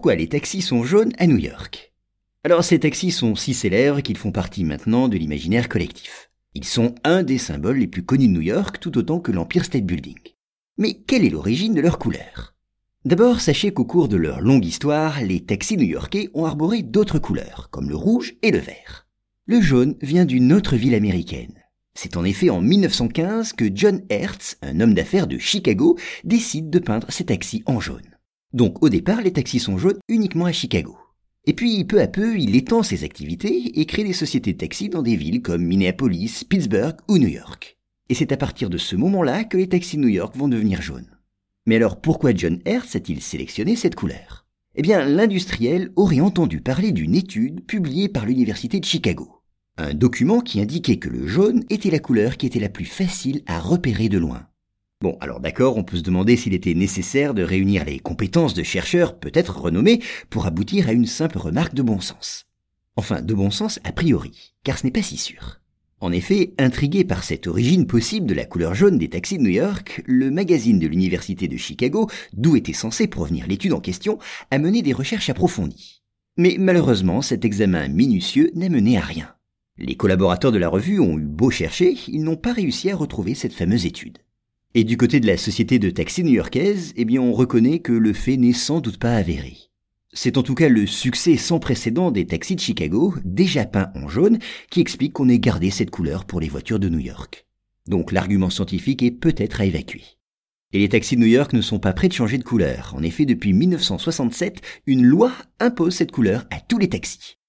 pourquoi les taxis sont jaunes à New York. Alors ces taxis sont si célèbres qu'ils font partie maintenant de l'imaginaire collectif. Ils sont un des symboles les plus connus de New York tout autant que l'Empire State Building. Mais quelle est l'origine de leur couleur? D'abord, sachez qu'au cours de leur longue histoire, les taxis new-yorkais ont arboré d'autres couleurs, comme le rouge et le vert. Le jaune vient d'une autre ville américaine. C'est en effet en 1915 que John Hertz, un homme d'affaires de Chicago, décide de peindre ses taxis en jaune. Donc au départ, les taxis sont jaunes uniquement à Chicago. Et puis peu à peu, il étend ses activités et crée des sociétés de taxis dans des villes comme Minneapolis, Pittsburgh ou New York. Et c'est à partir de ce moment-là que les taxis de New York vont devenir jaunes. Mais alors pourquoi John Hertz a-t-il sélectionné cette couleur? Eh bien, l'industriel aurait entendu parler d'une étude publiée par l'Université de Chicago. Un document qui indiquait que le jaune était la couleur qui était la plus facile à repérer de loin. Bon, alors d'accord, on peut se demander s'il était nécessaire de réunir les compétences de chercheurs peut-être renommés pour aboutir à une simple remarque de bon sens. Enfin, de bon sens a priori, car ce n'est pas si sûr. En effet, intrigué par cette origine possible de la couleur jaune des taxis de New York, le magazine de l'Université de Chicago, d'où était censé provenir l'étude en question, a mené des recherches approfondies. Mais malheureusement, cet examen minutieux n'a mené à rien. Les collaborateurs de la revue ont eu beau chercher, ils n'ont pas réussi à retrouver cette fameuse étude. Et du côté de la société de taxis new-yorkaise, eh bien on reconnaît que le fait n'est sans doute pas avéré. C'est en tout cas le succès sans précédent des taxis de Chicago, déjà peints en jaune, qui explique qu'on ait gardé cette couleur pour les voitures de New York. Donc l'argument scientifique est peut-être à évacuer. Et les taxis de New York ne sont pas prêts de changer de couleur. En effet, depuis 1967, une loi impose cette couleur à tous les taxis.